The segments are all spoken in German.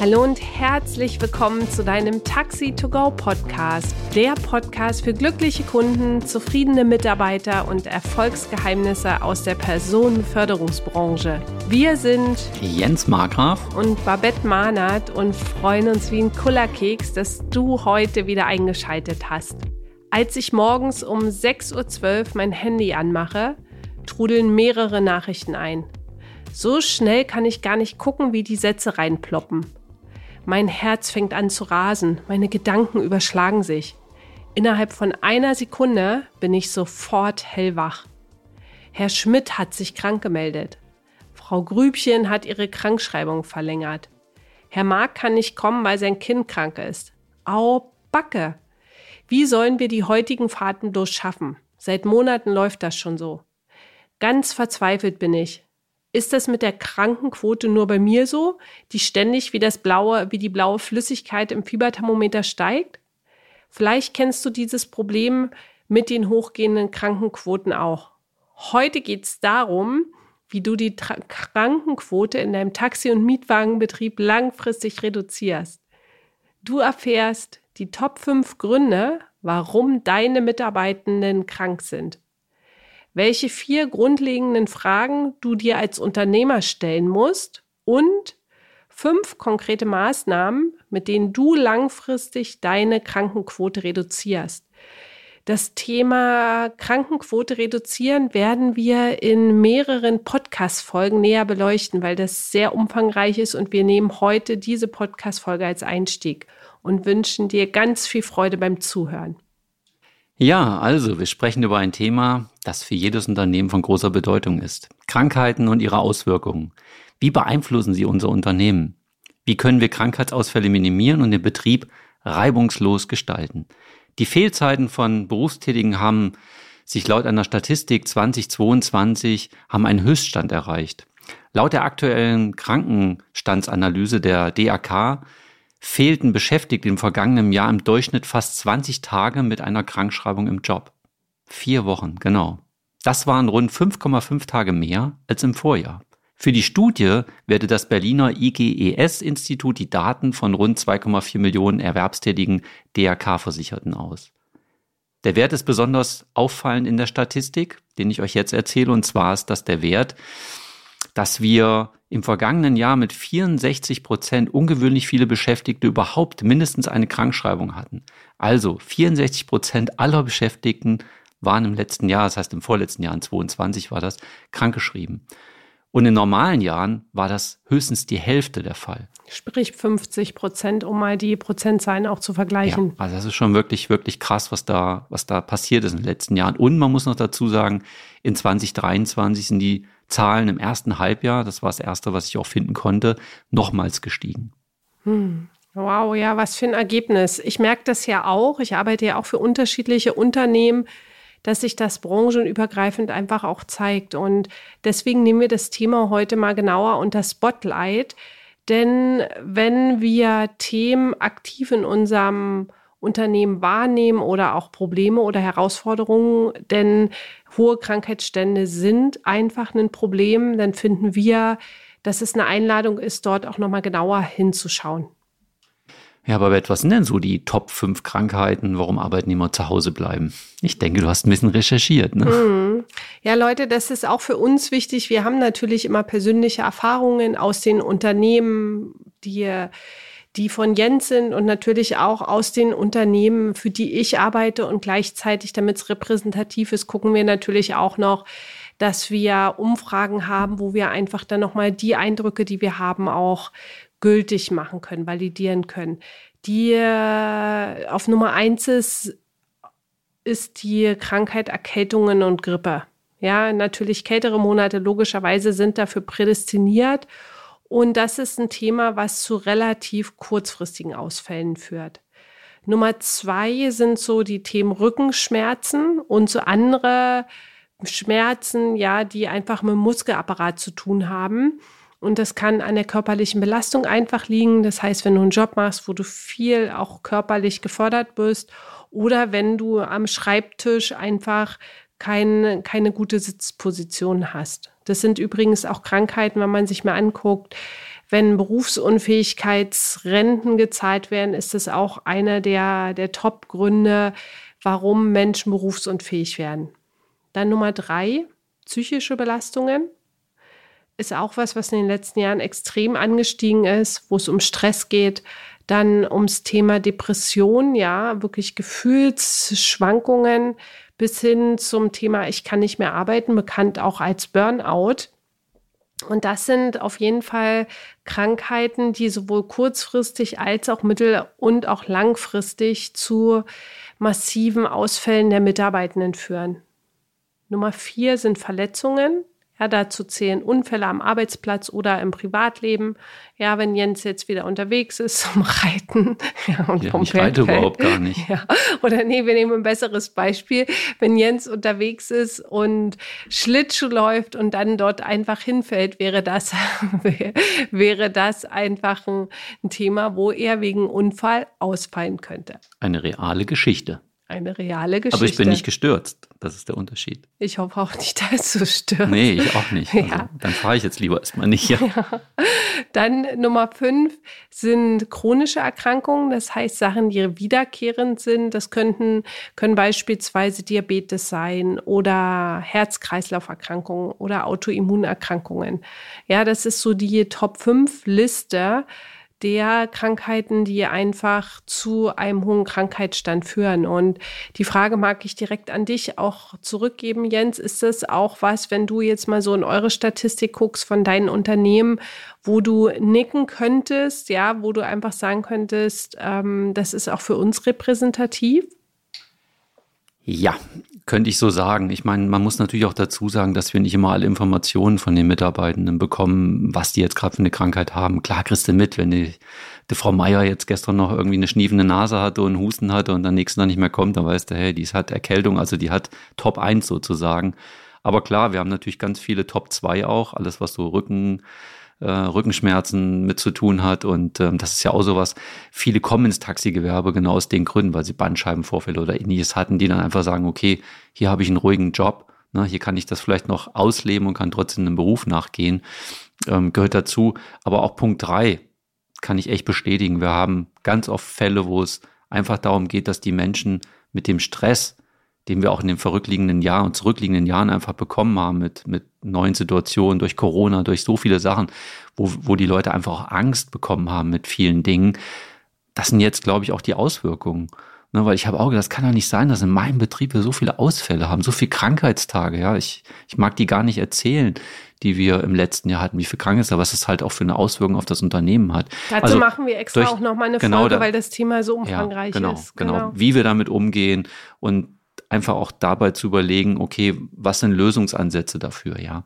Hallo und herzlich willkommen zu deinem Taxi to Go Podcast. Der Podcast für glückliche Kunden, zufriedene Mitarbeiter und Erfolgsgeheimnisse aus der Personenförderungsbranche. Wir sind Jens Markgraf und Babette Mahnert und freuen uns wie ein Kullerkeks, dass du heute wieder eingeschaltet hast. Als ich morgens um 6.12 Uhr mein Handy anmache, trudeln mehrere Nachrichten ein. So schnell kann ich gar nicht gucken, wie die Sätze reinploppen. Mein Herz fängt an zu rasen, meine Gedanken überschlagen sich. Innerhalb von einer Sekunde bin ich sofort hellwach. Herr Schmidt hat sich krank gemeldet. Frau Grübchen hat ihre Krankschreibung verlängert. Herr Mark kann nicht kommen, weil sein Kind krank ist. Au, Backe! Wie sollen wir die heutigen Fahrten bloß schaffen? Seit Monaten läuft das schon so. Ganz verzweifelt bin ich. Ist das mit der Krankenquote nur bei mir so, die ständig wie das blaue, wie die blaue Flüssigkeit im Fieberthermometer steigt? Vielleicht kennst du dieses Problem mit den hochgehenden Krankenquoten auch. Heute geht es darum, wie du die Tra Krankenquote in deinem Taxi- und Mietwagenbetrieb langfristig reduzierst. Du erfährst die Top 5 Gründe, warum deine Mitarbeitenden krank sind welche vier grundlegenden Fragen du dir als Unternehmer stellen musst und fünf konkrete Maßnahmen, mit denen du langfristig deine Krankenquote reduzierst. Das Thema Krankenquote reduzieren werden wir in mehreren Podcast-Folgen näher beleuchten, weil das sehr umfangreich ist und wir nehmen heute diese Podcast-Folge als Einstieg und wünschen dir ganz viel Freude beim Zuhören. Ja, also wir sprechen über ein Thema, das für jedes Unternehmen von großer Bedeutung ist. Krankheiten und ihre Auswirkungen. Wie beeinflussen sie unser Unternehmen? Wie können wir Krankheitsausfälle minimieren und den Betrieb reibungslos gestalten? Die Fehlzeiten von Berufstätigen haben sich laut einer Statistik 2022 haben einen Höchststand erreicht. Laut der aktuellen Krankenstandsanalyse der DAK fehlten Beschäftigte im vergangenen Jahr im Durchschnitt fast 20 Tage mit einer Krankschreibung im Job. Vier Wochen, genau. Das waren rund 5,5 Tage mehr als im Vorjahr. Für die Studie wertet das Berliner IGES-Institut die Daten von rund 2,4 Millionen erwerbstätigen DRK-Versicherten aus. Der Wert ist besonders auffallend in der Statistik, den ich euch jetzt erzähle, und zwar ist das der Wert, dass wir im vergangenen Jahr mit 64 Prozent ungewöhnlich viele Beschäftigte überhaupt mindestens eine Krankschreibung hatten. Also 64 Prozent aller Beschäftigten waren im letzten Jahr, das heißt im vorletzten Jahr, in 22 war das, krankgeschrieben. Und in normalen Jahren war das höchstens die Hälfte der Fall. Sprich 50 Prozent, um mal die Prozentzahlen auch zu vergleichen. Ja, also das ist schon wirklich, wirklich krass, was da, was da passiert ist in den letzten Jahren. Und man muss noch dazu sagen, in 2023 sind die Zahlen im ersten Halbjahr, das war das erste, was ich auch finden konnte, nochmals gestiegen. Hm. Wow, ja, was für ein Ergebnis. Ich merke das ja auch. Ich arbeite ja auch für unterschiedliche Unternehmen, dass sich das branchenübergreifend einfach auch zeigt. Und deswegen nehmen wir das Thema heute mal genauer unter Spotlight. Denn wenn wir Themen aktiv in unserem Unternehmen wahrnehmen oder auch Probleme oder Herausforderungen, denn hohe Krankheitsstände sind einfach ein Problem, dann finden wir, dass es eine Einladung ist, dort auch nochmal genauer hinzuschauen. Ja, aber was sind denn so die Top 5 Krankheiten, warum Arbeitnehmer zu Hause bleiben? Ich denke, du hast ein bisschen recherchiert. Ne? Mhm. Ja, Leute, das ist auch für uns wichtig. Wir haben natürlich immer persönliche Erfahrungen aus den Unternehmen, die die von Jens sind und natürlich auch aus den Unternehmen, für die ich arbeite und gleichzeitig, damit es repräsentativ ist, gucken wir natürlich auch noch, dass wir Umfragen haben, wo wir einfach dann nochmal die Eindrücke, die wir haben, auch gültig machen können, validieren können. Die äh, auf Nummer eins ist, ist die Krankheit Erkältungen und Grippe. Ja, natürlich kältere Monate logischerweise sind dafür prädestiniert und das ist ein Thema, was zu relativ kurzfristigen Ausfällen führt. Nummer zwei sind so die Themen Rückenschmerzen und so andere Schmerzen, ja, die einfach mit dem Muskelapparat zu tun haben. Und das kann an der körperlichen Belastung einfach liegen. Das heißt, wenn du einen Job machst, wo du viel auch körperlich gefordert bist oder wenn du am Schreibtisch einfach kein, keine gute Sitzposition hast. Das sind übrigens auch Krankheiten, wenn man sich mal anguckt, wenn Berufsunfähigkeitsrenten gezahlt werden, ist es auch einer der, der Top-Gründe, warum Menschen berufsunfähig werden. Dann Nummer drei, psychische Belastungen. Ist auch was, was in den letzten Jahren extrem angestiegen ist, wo es um Stress geht, dann ums Thema Depression, ja, wirklich Gefühlsschwankungen bis hin zum Thema, ich kann nicht mehr arbeiten, bekannt auch als Burnout. Und das sind auf jeden Fall Krankheiten, die sowohl kurzfristig als auch mittel- und auch langfristig zu massiven Ausfällen der Mitarbeitenden führen. Nummer vier sind Verletzungen. Ja, dazu zählen Unfälle am Arbeitsplatz oder im Privatleben. Ja, wenn Jens jetzt wieder unterwegs ist zum Reiten. Ja, und ja, vom ich reite überhaupt gar nicht. Ja. Oder nee, wir nehmen ein besseres Beispiel. Wenn Jens unterwegs ist und Schlittschuh läuft und dann dort einfach hinfällt, wäre das, wäre das einfach ein, ein Thema, wo er wegen Unfall ausfallen könnte. Eine reale Geschichte eine reale Geschichte. Aber ich bin nicht gestürzt. Das ist der Unterschied. Ich hoffe auch nicht, dass du stürzt. Nee, ich auch nicht. Also, ja. Dann fahre ich jetzt lieber erstmal nicht. Ja. ja. Dann Nummer fünf sind chronische Erkrankungen. Das heißt Sachen, die wiederkehrend sind. Das könnten, können beispielsweise Diabetes sein oder Herz-Kreislauf-Erkrankungen oder Autoimmunerkrankungen. Ja, das ist so die Top 5 Liste der Krankheiten, die einfach zu einem hohen Krankheitsstand führen. Und die Frage mag ich direkt an dich auch zurückgeben, Jens. Ist das auch was, wenn du jetzt mal so in eure Statistik guckst von deinen Unternehmen, wo du nicken könntest, ja, wo du einfach sagen könntest, ähm, das ist auch für uns repräsentativ? Ja, könnte ich so sagen. Ich meine, man muss natürlich auch dazu sagen, dass wir nicht immer alle Informationen von den Mitarbeitenden bekommen, was die jetzt gerade für eine Krankheit haben. Klar kriegst du mit, wenn die, die Frau Meier jetzt gestern noch irgendwie eine schniefende Nase hatte und Husten hatte und dann nächsten Tag nicht mehr kommt, dann weißt du, hey, die hat Erkältung, also die hat Top 1 sozusagen. Aber klar, wir haben natürlich ganz viele Top 2 auch, alles was so Rücken, äh, Rückenschmerzen mit zu tun hat. Und ähm, das ist ja auch sowas. Viele kommen ins Taxigewerbe genau aus den Gründen, weil sie Bandscheibenvorfälle oder ähnliches hatten, die dann einfach sagen, okay, hier habe ich einen ruhigen Job. Ne, hier kann ich das vielleicht noch ausleben und kann trotzdem einem Beruf nachgehen. Ähm, gehört dazu. Aber auch Punkt drei kann ich echt bestätigen. Wir haben ganz oft Fälle, wo es einfach darum geht, dass die Menschen mit dem Stress, den wir auch in den verrückliegenden Jahren und zurückliegenden Jahren einfach bekommen haben mit, mit neuen Situationen, durch Corona, durch so viele Sachen, wo, wo die Leute einfach auch Angst bekommen haben mit vielen Dingen. Das sind jetzt, glaube ich, auch die Auswirkungen. Ne, weil ich habe auch gedacht, das kann doch nicht sein, dass in meinem Betrieb wir so viele Ausfälle haben, so viele Krankheitstage. Ja, ich, ich mag die gar nicht erzählen, die wir im letzten Jahr hatten, wie viel Krankheitstage, was es halt auch für eine Auswirkung auf das Unternehmen hat. Dazu also machen wir extra durch, auch nochmal eine genau Folge, da, weil das Thema so umfangreich ja, genau, ist. Genau, genau, wie wir damit umgehen und einfach auch dabei zu überlegen, okay, was sind Lösungsansätze dafür, ja.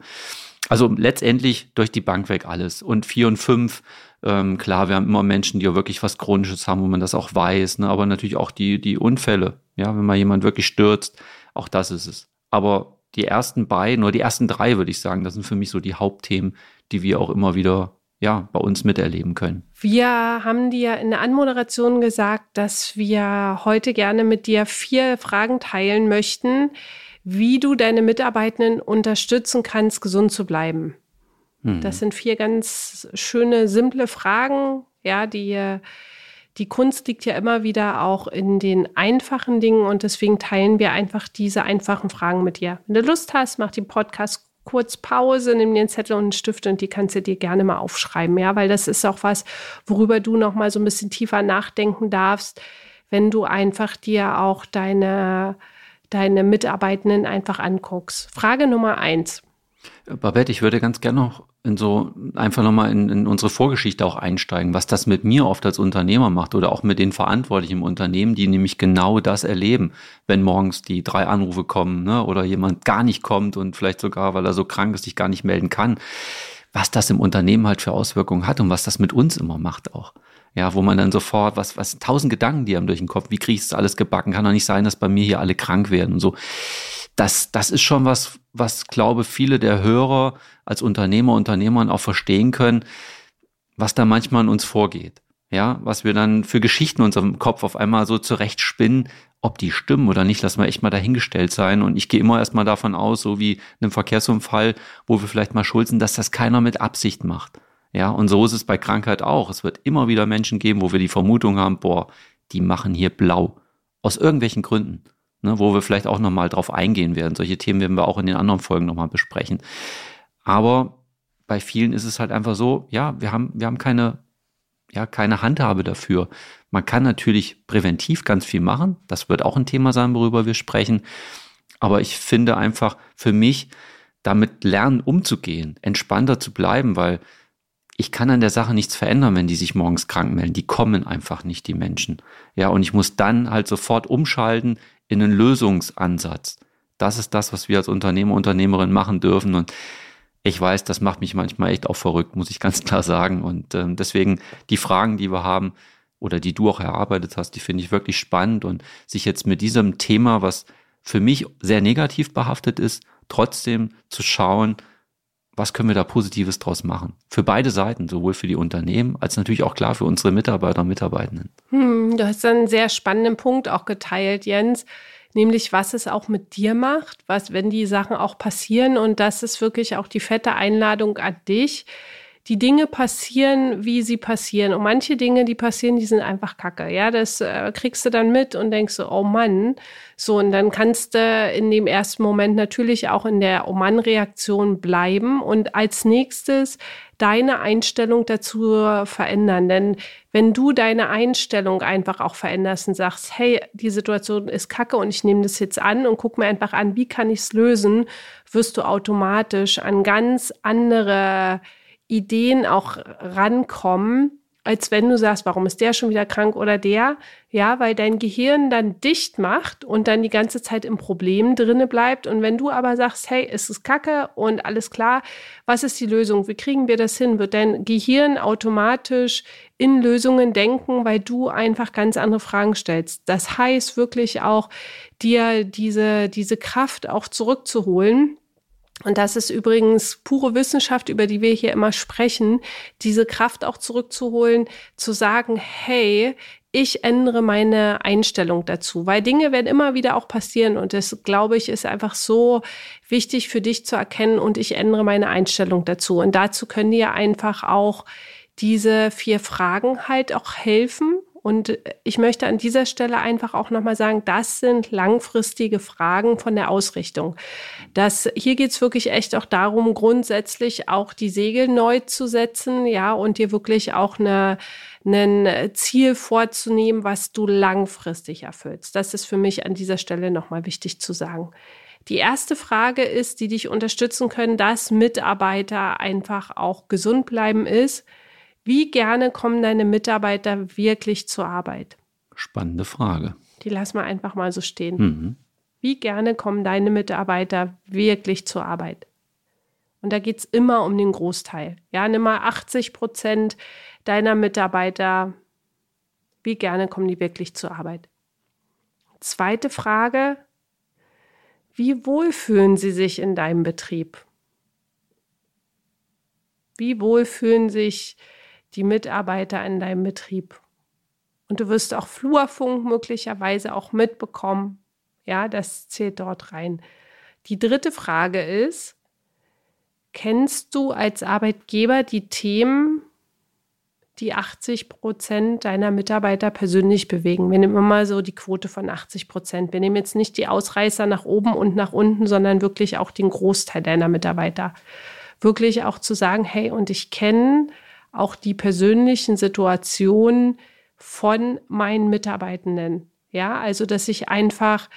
Also letztendlich durch die Bank weg alles. Und vier und fünf, ähm, klar, wir haben immer Menschen, die ja wirklich was Chronisches haben, wo man das auch weiß, ne? aber natürlich auch die, die Unfälle. Ja, wenn mal jemand wirklich stürzt, auch das ist es. Aber die ersten beiden oder die ersten drei, würde ich sagen, das sind für mich so die Hauptthemen, die wir auch immer wieder ja, bei uns miterleben können. Wir haben dir in der Anmoderation gesagt, dass wir heute gerne mit dir vier Fragen teilen möchten, wie du deine Mitarbeitenden unterstützen kannst, gesund zu bleiben. Mhm. Das sind vier ganz schöne, simple Fragen, ja, die die Kunst liegt ja immer wieder auch in den einfachen Dingen und deswegen teilen wir einfach diese einfachen Fragen mit dir. Wenn du Lust hast, mach den Podcast kurz Pause, nimm dir einen Zettel und einen Stift und die kannst du dir gerne mal aufschreiben, ja, weil das ist auch was, worüber du noch mal so ein bisschen tiefer nachdenken darfst, wenn du einfach dir auch deine, deine Mitarbeitenden einfach anguckst. Frage Nummer eins. Babette, ich würde ganz gerne noch in so einfach nochmal in, in unsere Vorgeschichte auch einsteigen, was das mit mir oft als Unternehmer macht oder auch mit den Verantwortlichen im Unternehmen, die nämlich genau das erleben, wenn morgens die drei Anrufe kommen ne, oder jemand gar nicht kommt und vielleicht sogar, weil er so krank ist, sich gar nicht melden kann, was das im Unternehmen halt für Auswirkungen hat und was das mit uns immer macht auch. Ja, wo man dann sofort, was, was tausend Gedanken, die haben durch den Kopf, wie kriege ich das alles gebacken? Kann doch nicht sein, dass bei mir hier alle krank werden und so das, das ist schon was, was glaube viele der Hörer als Unternehmer, Unternehmern auch verstehen können, was da manchmal in uns vorgeht. Ja, was wir dann für Geschichten in unserem Kopf auf einmal so zurecht spinnen, ob die stimmen oder nicht, lassen wir echt mal dahingestellt sein. Und ich gehe immer erstmal davon aus, so wie in einem Verkehrsunfall, wo wir vielleicht mal schuld sind, dass das keiner mit Absicht macht. Ja, und so ist es bei Krankheit auch. Es wird immer wieder Menschen geben, wo wir die Vermutung haben, boah, die machen hier blau. Aus irgendwelchen Gründen. Ne, wo wir vielleicht auch nochmal drauf eingehen werden. Solche Themen werden wir auch in den anderen Folgen nochmal besprechen. Aber bei vielen ist es halt einfach so, ja, wir haben, wir haben keine, ja, keine Handhabe dafür. Man kann natürlich präventiv ganz viel machen. Das wird auch ein Thema sein, worüber wir sprechen. Aber ich finde einfach für mich, damit lernen umzugehen, entspannter zu bleiben, weil ich kann an der Sache nichts verändern, wenn die sich morgens krank melden. Die kommen einfach nicht, die Menschen. Ja, und ich muss dann halt sofort umschalten in einen Lösungsansatz. Das ist das, was wir als Unternehmer, Unternehmerin machen dürfen. Und ich weiß, das macht mich manchmal echt auch verrückt, muss ich ganz klar sagen. Und ähm, deswegen die Fragen, die wir haben oder die du auch erarbeitet hast, die finde ich wirklich spannend. Und sich jetzt mit diesem Thema, was für mich sehr negativ behaftet ist, trotzdem zu schauen, was können wir da Positives draus machen? Für beide Seiten, sowohl für die Unternehmen als natürlich auch klar für unsere Mitarbeiter und Mitarbeitenden. Hm, du hast einen sehr spannenden Punkt auch geteilt, Jens nämlich was es auch mit dir macht, was, wenn die Sachen auch passieren. Und das ist wirklich auch die fette Einladung an dich. Die Dinge passieren, wie sie passieren. Und manche Dinge, die passieren, die sind einfach kacke. Ja, das äh, kriegst du dann mit und denkst so, oh Mann. So, und dann kannst du in dem ersten Moment natürlich auch in der Oh Mann-Reaktion bleiben. Und als nächstes deine Einstellung dazu verändern. Denn wenn du deine Einstellung einfach auch veränderst und sagst, hey, die Situation ist kacke und ich nehme das jetzt an und guck mir einfach an, wie kann ich es lösen, wirst du automatisch an ganz andere Ideen auch rankommen, als wenn du sagst, warum ist der schon wieder krank oder der? Ja, weil dein Gehirn dann dicht macht und dann die ganze Zeit im Problem drinne bleibt. Und wenn du aber sagst, hey, es ist Kacke und alles klar, was ist die Lösung? Wie kriegen wir das hin? Wird dein Gehirn automatisch in Lösungen denken, weil du einfach ganz andere Fragen stellst. Das heißt wirklich auch, dir diese, diese Kraft auch zurückzuholen und das ist übrigens pure Wissenschaft, über die wir hier immer sprechen, diese Kraft auch zurückzuholen, zu sagen, hey, ich ändere meine Einstellung dazu, weil Dinge werden immer wieder auch passieren und das, glaube ich, ist einfach so wichtig für dich zu erkennen und ich ändere meine Einstellung dazu. Und dazu können dir einfach auch diese vier Fragen halt auch helfen und ich möchte an dieser Stelle einfach auch nochmal sagen, das sind langfristige Fragen von der Ausrichtung. Das, hier geht's wirklich echt auch darum, grundsätzlich auch die Segel neu zu setzen, ja, und dir wirklich auch eine, ein Ziel vorzunehmen, was du langfristig erfüllst. Das ist für mich an dieser Stelle nochmal wichtig zu sagen. Die erste Frage ist, die dich unterstützen können, dass Mitarbeiter einfach auch gesund bleiben, ist, wie gerne kommen deine Mitarbeiter wirklich zur Arbeit? Spannende Frage. Die lassen wir einfach mal so stehen. Mhm. Wie gerne kommen deine Mitarbeiter wirklich zur Arbeit? Und da geht es immer um den Großteil. Ja, nimm mal 80 Prozent deiner Mitarbeiter. Wie gerne kommen die wirklich zur Arbeit? Zweite Frage. Wie wohl fühlen sie sich in deinem Betrieb? Wie wohl fühlen sich die Mitarbeiter in deinem Betrieb. Und du wirst auch Flurfunk möglicherweise auch mitbekommen. Ja, das zählt dort rein. Die dritte Frage ist, kennst du als Arbeitgeber die Themen, die 80 Prozent deiner Mitarbeiter persönlich bewegen? Wir nehmen mal so die Quote von 80 Prozent. Wir nehmen jetzt nicht die Ausreißer nach oben und nach unten, sondern wirklich auch den Großteil deiner Mitarbeiter. Wirklich auch zu sagen, hey, und ich kenne auch die persönlichen Situationen von meinen Mitarbeitenden. Ja, also dass ich einfach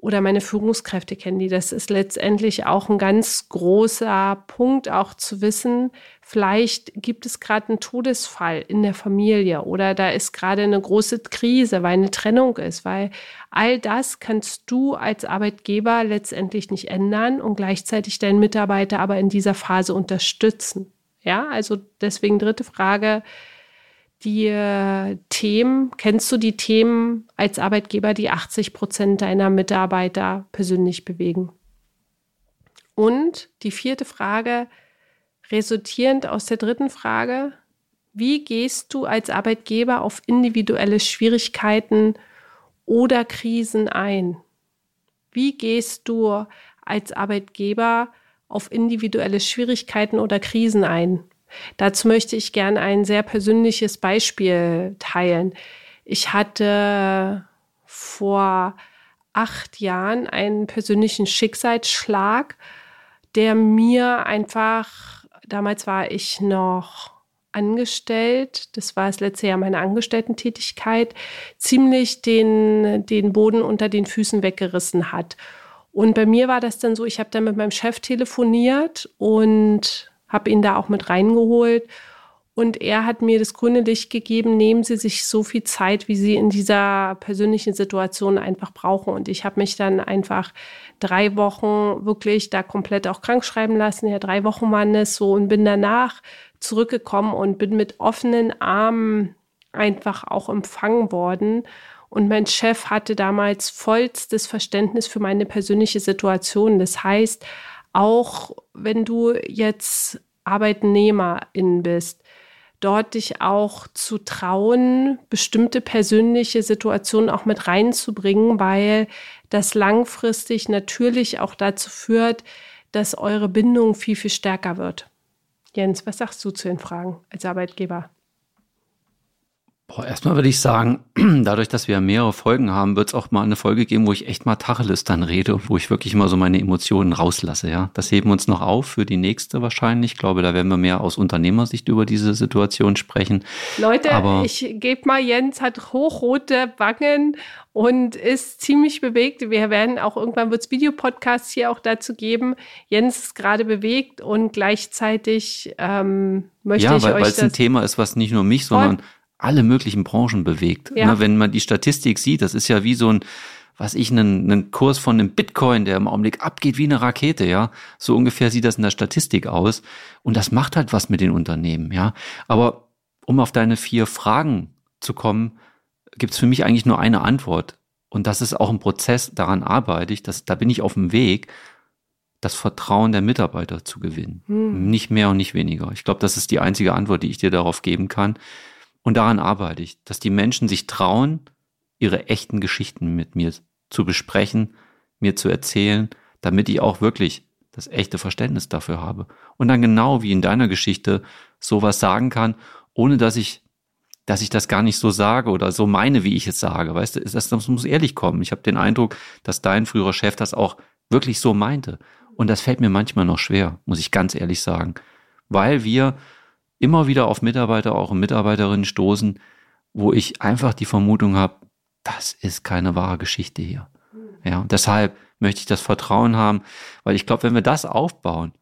oder meine Führungskräfte kennen die. Das ist letztendlich auch ein ganz großer Punkt, auch zu wissen, vielleicht gibt es gerade einen Todesfall in der Familie oder da ist gerade eine große Krise, weil eine Trennung ist, weil all das kannst du als Arbeitgeber letztendlich nicht ändern und gleichzeitig deinen Mitarbeiter aber in dieser Phase unterstützen. Ja, also deswegen dritte Frage. Die äh, Themen, kennst du die Themen als Arbeitgeber, die 80 Prozent deiner Mitarbeiter persönlich bewegen? Und die vierte Frage, resultierend aus der dritten Frage, wie gehst du als Arbeitgeber auf individuelle Schwierigkeiten oder Krisen ein? Wie gehst du als Arbeitgeber auf individuelle Schwierigkeiten oder Krisen ein. Dazu möchte ich gerne ein sehr persönliches Beispiel teilen. Ich hatte vor acht Jahren einen persönlichen Schicksalsschlag, der mir einfach, damals war ich noch angestellt, das war das letzte Jahr meiner Angestellten-Tätigkeit, ziemlich den, den Boden unter den Füßen weggerissen hat. Und bei mir war das dann so, ich habe dann mit meinem Chef telefoniert und habe ihn da auch mit reingeholt. Und er hat mir das grüne Licht gegeben, nehmen Sie sich so viel Zeit, wie Sie in dieser persönlichen Situation einfach brauchen. Und ich habe mich dann einfach drei Wochen wirklich da komplett auch krank schreiben lassen. Ja, drei Wochen waren es so und bin danach zurückgekommen und bin mit offenen Armen einfach auch empfangen worden. Und mein Chef hatte damals vollstes Verständnis für meine persönliche Situation. Das heißt, auch wenn du jetzt Arbeitnehmerin bist, dort dich auch zu trauen, bestimmte persönliche Situationen auch mit reinzubringen, weil das langfristig natürlich auch dazu führt, dass eure Bindung viel, viel stärker wird. Jens, was sagst du zu den Fragen als Arbeitgeber? Boah, erstmal würde ich sagen, dadurch, dass wir mehrere Folgen haben, wird es auch mal eine Folge geben, wo ich echt mal Tacheles dann rede, wo ich wirklich mal so meine Emotionen rauslasse, ja. Das heben wir uns noch auf für die nächste wahrscheinlich. Ich glaube, da werden wir mehr aus Unternehmersicht über diese Situation sprechen. Leute, Aber ich gebe mal, Jens hat hochrote Wangen und ist ziemlich bewegt. Wir werden auch irgendwann wird es Videopodcasts hier auch dazu geben. Jens ist gerade bewegt und gleichzeitig ähm, möchte ja, ich weil, euch weil es ein Thema ist, was nicht nur mich, sondern alle möglichen Branchen bewegt. Ja. Ne, wenn man die Statistik sieht, das ist ja wie so ein, was ich, einen, einen Kurs von einem Bitcoin, der im Augenblick abgeht wie eine Rakete, ja. So ungefähr sieht das in der Statistik aus. Und das macht halt was mit den Unternehmen, ja. Aber um auf deine vier Fragen zu kommen, gibt es für mich eigentlich nur eine Antwort. Und das ist auch ein Prozess, daran arbeite ich, das, da bin ich auf dem Weg, das Vertrauen der Mitarbeiter zu gewinnen. Hm. Nicht mehr und nicht weniger. Ich glaube, das ist die einzige Antwort, die ich dir darauf geben kann. Und daran arbeite ich, dass die Menschen sich trauen, ihre echten Geschichten mit mir zu besprechen, mir zu erzählen, damit ich auch wirklich das echte Verständnis dafür habe. Und dann genau wie in deiner Geschichte sowas sagen kann, ohne dass ich, dass ich das gar nicht so sage oder so meine, wie ich es sage. Weißt du, das, das muss ehrlich kommen. Ich habe den Eindruck, dass dein früherer Chef das auch wirklich so meinte. Und das fällt mir manchmal noch schwer, muss ich ganz ehrlich sagen. Weil wir immer wieder auf Mitarbeiter, auch Mitarbeiterinnen stoßen, wo ich einfach die Vermutung habe, das ist keine wahre Geschichte hier. Ja, und deshalb möchte ich das Vertrauen haben, weil ich glaube, wenn wir das aufbauen,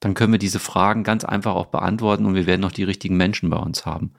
dann können wir diese Fragen ganz einfach auch beantworten und wir werden noch die richtigen Menschen bei uns haben.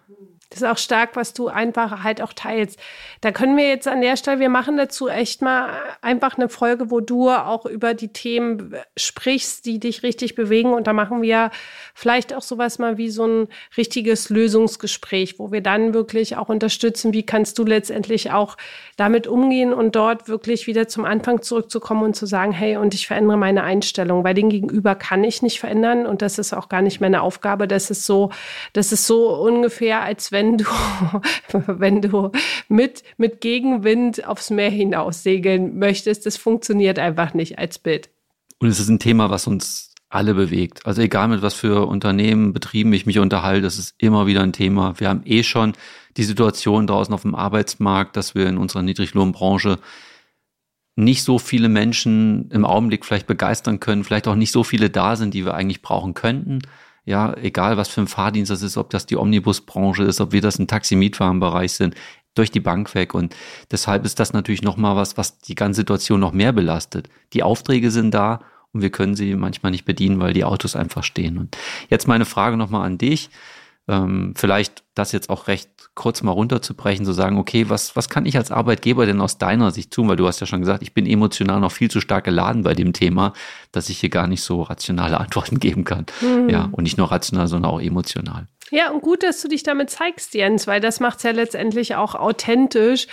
Das ist auch stark, was du einfach halt auch teilst. Da können wir jetzt an der Stelle, wir machen dazu echt mal einfach eine Folge, wo du auch über die Themen sprichst, die dich richtig bewegen. Und da machen wir vielleicht auch sowas mal wie so ein richtiges Lösungsgespräch, wo wir dann wirklich auch unterstützen, wie kannst du letztendlich auch damit umgehen und dort wirklich wieder zum Anfang zurückzukommen und zu sagen, hey, und ich verändere meine Einstellung, weil den Gegenüber kann ich nicht verändern und das ist auch gar nicht meine Aufgabe. Das ist so, das ist so ungefähr, als wenn wenn du, wenn du mit, mit Gegenwind aufs Meer hinaus segeln möchtest. Das funktioniert einfach nicht als Bild. Und es ist ein Thema, was uns alle bewegt. Also egal mit was für Unternehmen, Betrieben ich mich unterhalte, das ist immer wieder ein Thema. Wir haben eh schon die Situation draußen auf dem Arbeitsmarkt, dass wir in unserer Niedriglohnbranche nicht so viele Menschen im Augenblick vielleicht begeistern können, vielleicht auch nicht so viele da sind, die wir eigentlich brauchen könnten ja, egal was für ein Fahrdienst das ist, ob das die Omnibusbranche ist, ob wir das im Taxi-Mietwagenbereich sind, durch die Bank weg. Und deshalb ist das natürlich nochmal was, was die ganze Situation noch mehr belastet. Die Aufträge sind da und wir können sie manchmal nicht bedienen, weil die Autos einfach stehen. Und jetzt meine Frage nochmal an dich. Ähm, vielleicht das jetzt auch recht kurz mal runterzubrechen, zu sagen, okay, was, was kann ich als Arbeitgeber denn aus deiner Sicht tun? Weil du hast ja schon gesagt, ich bin emotional noch viel zu stark geladen bei dem Thema, dass ich hier gar nicht so rationale Antworten geben kann. Mhm. Ja, und nicht nur rational, sondern auch emotional. Ja, und gut, dass du dich damit zeigst, Jens, weil das macht es ja letztendlich auch authentisch,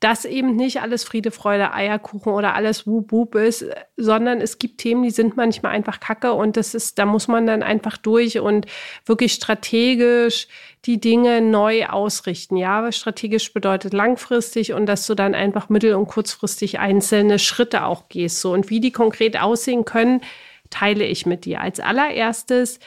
dass eben nicht alles Friede, Freude, Eierkuchen oder alles Wub ist, sondern es gibt Themen, die sind manchmal einfach kacke und das ist, da muss man dann einfach durch und wirklich strategisch die Dinge neu ausrichten. Ja, strategisch bedeutet langfristig und dass du dann einfach mittel- und kurzfristig einzelne Schritte auch gehst. So und wie die konkret aussehen können, teile ich mit dir. Als allererstes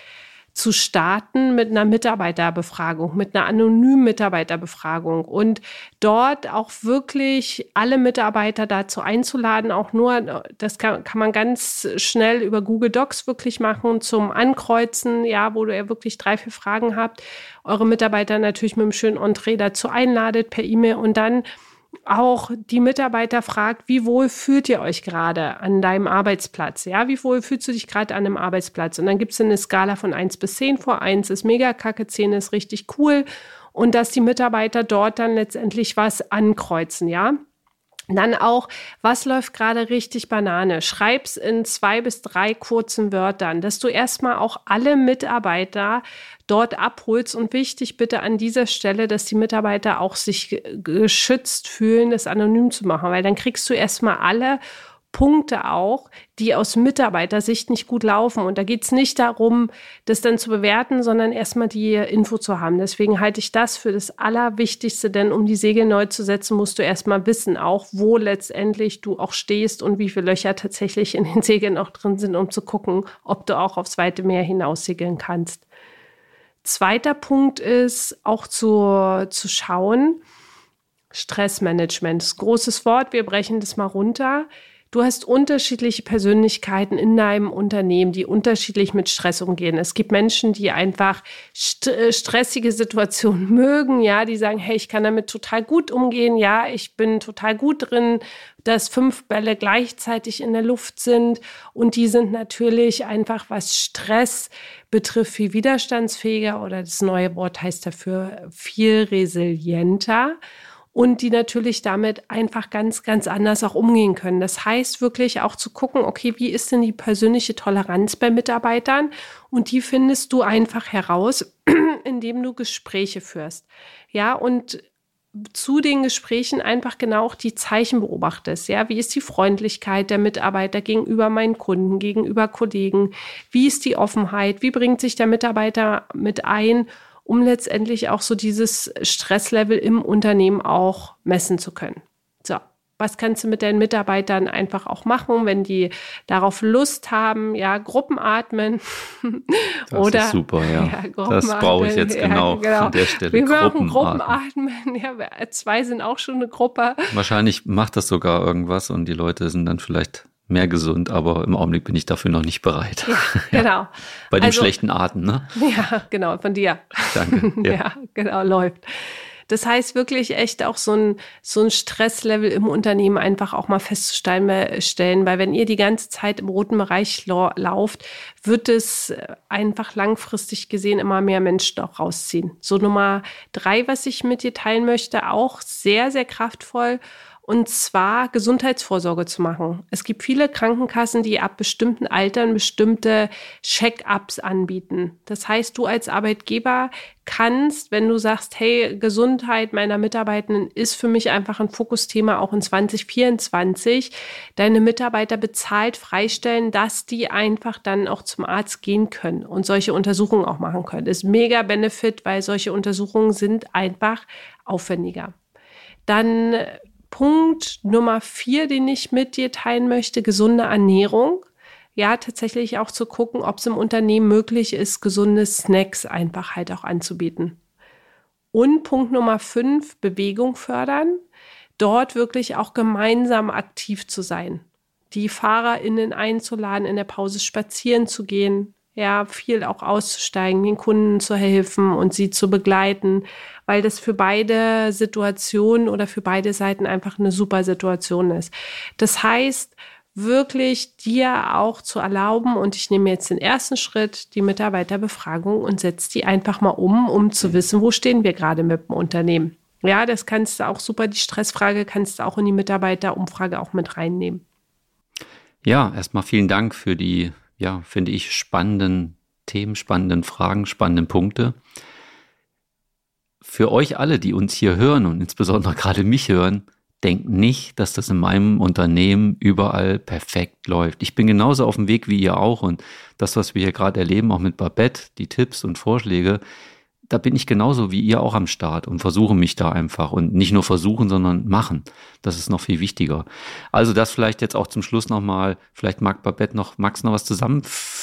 zu starten mit einer Mitarbeiterbefragung, mit einer anonymen Mitarbeiterbefragung und dort auch wirklich alle Mitarbeiter dazu einzuladen, auch nur, das kann, kann man ganz schnell über Google Docs wirklich machen, zum Ankreuzen, ja, wo du ja wirklich drei, vier Fragen habt, eure Mitarbeiter natürlich mit einem schönen Entree dazu einladet per E-Mail und dann auch die Mitarbeiter fragt, wie wohl fühlt ihr euch gerade an deinem Arbeitsplatz? Ja, wie wohl fühlst du dich gerade an einem Arbeitsplatz? Und dann gibt es eine Skala von 1 bis 10 vor. 1 ist mega kacke, 10 ist richtig cool. Und dass die Mitarbeiter dort dann letztendlich was ankreuzen, ja. Dann auch, was läuft gerade richtig Banane? Schreib's in zwei bis drei kurzen Wörtern, dass du erstmal auch alle Mitarbeiter dort abholst. Und wichtig bitte an dieser Stelle, dass die Mitarbeiter auch sich geschützt fühlen, das anonym zu machen, weil dann kriegst du erstmal alle Punkte auch, die aus Mitarbeitersicht nicht gut laufen. Und da geht es nicht darum, das dann zu bewerten, sondern erstmal die Info zu haben. Deswegen halte ich das für das Allerwichtigste, denn um die Segel neu zu setzen, musst du erstmal wissen, auch wo letztendlich du auch stehst und wie viele Löcher tatsächlich in den Segeln auch drin sind, um zu gucken, ob du auch aufs weite Meer hinaus segeln kannst. Zweiter Punkt ist auch zu, zu schauen, Stressmanagement, das großes Wort, wir brechen das mal runter. Du hast unterschiedliche Persönlichkeiten in deinem Unternehmen, die unterschiedlich mit Stress umgehen. Es gibt Menschen, die einfach st äh, stressige Situationen mögen, ja, die sagen, hey, ich kann damit total gut umgehen, ja, ich bin total gut drin, dass fünf Bälle gleichzeitig in der Luft sind und die sind natürlich einfach, was Stress betrifft, viel widerstandsfähiger oder das neue Wort heißt dafür viel resilienter und die natürlich damit einfach ganz, ganz anders auch umgehen können. Das heißt wirklich auch zu gucken, okay, wie ist denn die persönliche Toleranz bei Mitarbeitern? Und die findest du einfach heraus, indem du Gespräche führst. Ja, und zu den Gesprächen einfach genau auch die Zeichen beobachtest. Ja, wie ist die Freundlichkeit der Mitarbeiter gegenüber meinen Kunden, gegenüber Kollegen? Wie ist die Offenheit? Wie bringt sich der Mitarbeiter mit ein? Um letztendlich auch so dieses Stresslevel im Unternehmen auch messen zu können. So. Was kannst du mit deinen Mitarbeitern einfach auch machen, wenn die darauf Lust haben? Ja, Gruppenatmen. Das Oder, ist super, ja. ja das brauche ich jetzt genau, ja, genau, an der Stelle. Wir brauchen Gruppenatmen. Ja, zwei sind auch schon eine Gruppe. Wahrscheinlich macht das sogar irgendwas und die Leute sind dann vielleicht mehr gesund, aber im Augenblick bin ich dafür noch nicht bereit. Ja, genau. Bei den also, schlechten Arten, ne? Ja, genau, von dir. Danke. Ja. ja, genau, läuft. Das heißt wirklich echt auch so ein, so ein Stresslevel im Unternehmen einfach auch mal festzustellen, weil wenn ihr die ganze Zeit im roten Bereich lauft, wird es einfach langfristig gesehen immer mehr Menschen auch rausziehen. So Nummer drei, was ich mit dir teilen möchte, auch sehr, sehr kraftvoll und zwar Gesundheitsvorsorge zu machen. Es gibt viele Krankenkassen, die ab bestimmten Altern bestimmte Check-ups anbieten. Das heißt, du als Arbeitgeber kannst, wenn du sagst, hey, Gesundheit meiner Mitarbeitenden ist für mich einfach ein Fokusthema auch in 2024, deine Mitarbeiter bezahlt freistellen, dass die einfach dann auch zum Arzt gehen können und solche Untersuchungen auch machen können. Das ist mega Benefit, weil solche Untersuchungen sind einfach aufwendiger. Dann Punkt Nummer vier, den ich mit dir teilen möchte, gesunde Ernährung. Ja, tatsächlich auch zu gucken, ob es im Unternehmen möglich ist, gesunde Snacks einfach halt auch anzubieten. Und Punkt Nummer fünf, Bewegung fördern. Dort wirklich auch gemeinsam aktiv zu sein. Die FahrerInnen einzuladen, in der Pause spazieren zu gehen, ja, viel auch auszusteigen, den Kunden zu helfen und sie zu begleiten, weil das für beide Situationen oder für beide Seiten einfach eine super Situation ist. Das heißt, wirklich dir auch zu erlauben, und ich nehme jetzt den ersten Schritt, die Mitarbeiterbefragung und setze die einfach mal um, um zu wissen, wo stehen wir gerade mit dem Unternehmen. Ja, das kannst du auch super, die Stressfrage kannst du auch in die Mitarbeiterumfrage auch mit reinnehmen. Ja, erstmal vielen Dank für die ja, finde ich, spannenden Themen, spannenden Fragen, spannenden Punkte. Für euch alle, die uns hier hören und insbesondere gerade mich hören, denkt nicht, dass das in meinem Unternehmen überall perfekt läuft. Ich bin genauso auf dem Weg wie ihr auch und das, was wir hier gerade erleben, auch mit Babette, die Tipps und Vorschläge, da bin ich genauso wie ihr auch am Start und versuche mich da einfach und nicht nur versuchen, sondern machen. Das ist noch viel wichtiger. Also das vielleicht jetzt auch zum Schluss nochmal, vielleicht mag Babette noch, Max noch was zusammenfassen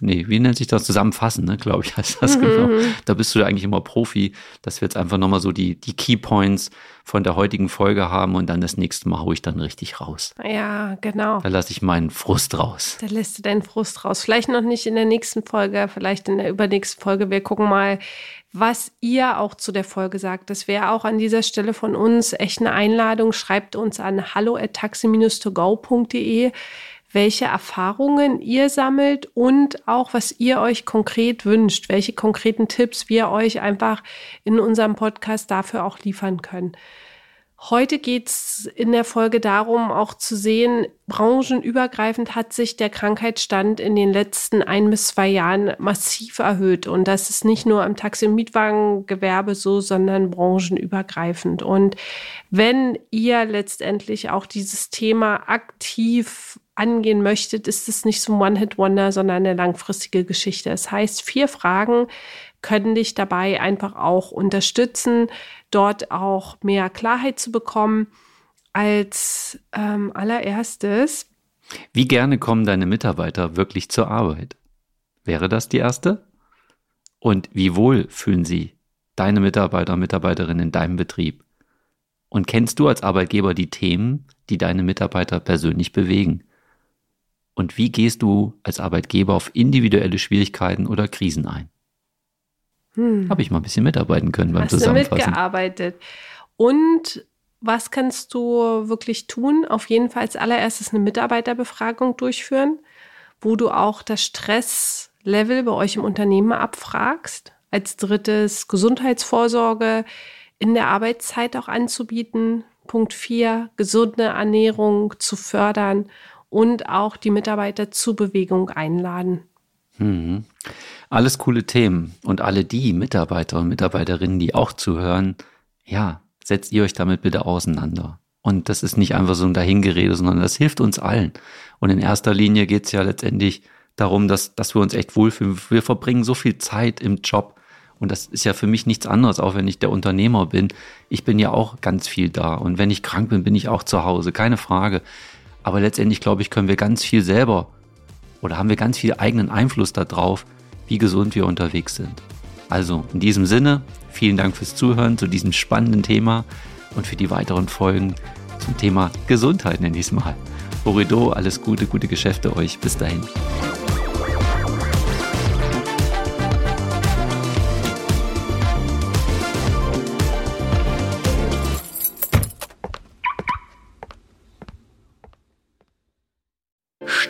nee, wie nennt sich das? Zusammenfassen, ne, glaube ich, heißt das mhm. genau. Da bist du ja eigentlich immer Profi, dass wir jetzt einfach nochmal so die, die Keypoints von der heutigen Folge haben und dann das nächste Mal hole ich dann richtig raus. Ja, genau. Da lasse ich meinen Frust raus. Da lässt du deinen Frust raus. Vielleicht noch nicht in der nächsten Folge, vielleicht in der übernächsten Folge. Wir gucken mal, was ihr auch zu der Folge sagt. Das wäre auch an dieser Stelle von uns echt eine Einladung. Schreibt uns an hallo at taxi-to-go.de welche Erfahrungen ihr sammelt und auch, was ihr euch konkret wünscht, welche konkreten Tipps wir euch einfach in unserem Podcast dafür auch liefern können. Heute geht's in der Folge darum, auch zu sehen, branchenübergreifend hat sich der Krankheitsstand in den letzten ein bis zwei Jahren massiv erhöht. Und das ist nicht nur im Taxi- und Mietwagengewerbe so, sondern branchenübergreifend. Und wenn ihr letztendlich auch dieses Thema aktiv angehen möchtet, ist es nicht so ein One-Hit-Wonder, sondern eine langfristige Geschichte. Das heißt, vier Fragen können dich dabei einfach auch unterstützen, dort auch mehr Klarheit zu bekommen. Als ähm, allererstes. Wie gerne kommen deine Mitarbeiter wirklich zur Arbeit? Wäre das die erste? Und wie wohl fühlen sie deine Mitarbeiter und Mitarbeiterinnen in deinem Betrieb? Und kennst du als Arbeitgeber die Themen, die deine Mitarbeiter persönlich bewegen? Und wie gehst du als Arbeitgeber auf individuelle Schwierigkeiten oder Krisen ein? Hm. Habe ich mal ein bisschen mitarbeiten können beim Hast Zusammenfassen. Du mitgearbeitet. Und was kannst du wirklich tun? Auf jeden Fall als allererstes eine Mitarbeiterbefragung durchführen, wo du auch das Stresslevel bei euch im Unternehmen abfragst. Als drittes Gesundheitsvorsorge in der Arbeitszeit auch anzubieten. Punkt vier, gesunde Ernährung zu fördern und auch die Mitarbeiter zur Bewegung einladen. Mhm. Alles coole Themen. Und alle die Mitarbeiter und Mitarbeiterinnen, die auch zuhören, ja, setzt ihr euch damit bitte auseinander. Und das ist nicht einfach so ein Dahingerede, sondern das hilft uns allen. Und in erster Linie geht es ja letztendlich darum, dass, dass wir uns echt wohlfühlen. Wir verbringen so viel Zeit im Job. Und das ist ja für mich nichts anderes, auch wenn ich der Unternehmer bin. Ich bin ja auch ganz viel da. Und wenn ich krank bin, bin ich auch zu Hause. Keine Frage. Aber letztendlich, glaube ich, können wir ganz viel selber oder haben wir ganz viel eigenen Einfluss darauf, wie gesund wir unterwegs sind. Also in diesem Sinne, vielen Dank fürs Zuhören zu diesem spannenden Thema und für die weiteren Folgen zum Thema Gesundheit nenne ich es mal. Horido, alles Gute, gute Geschäfte euch. Bis dahin.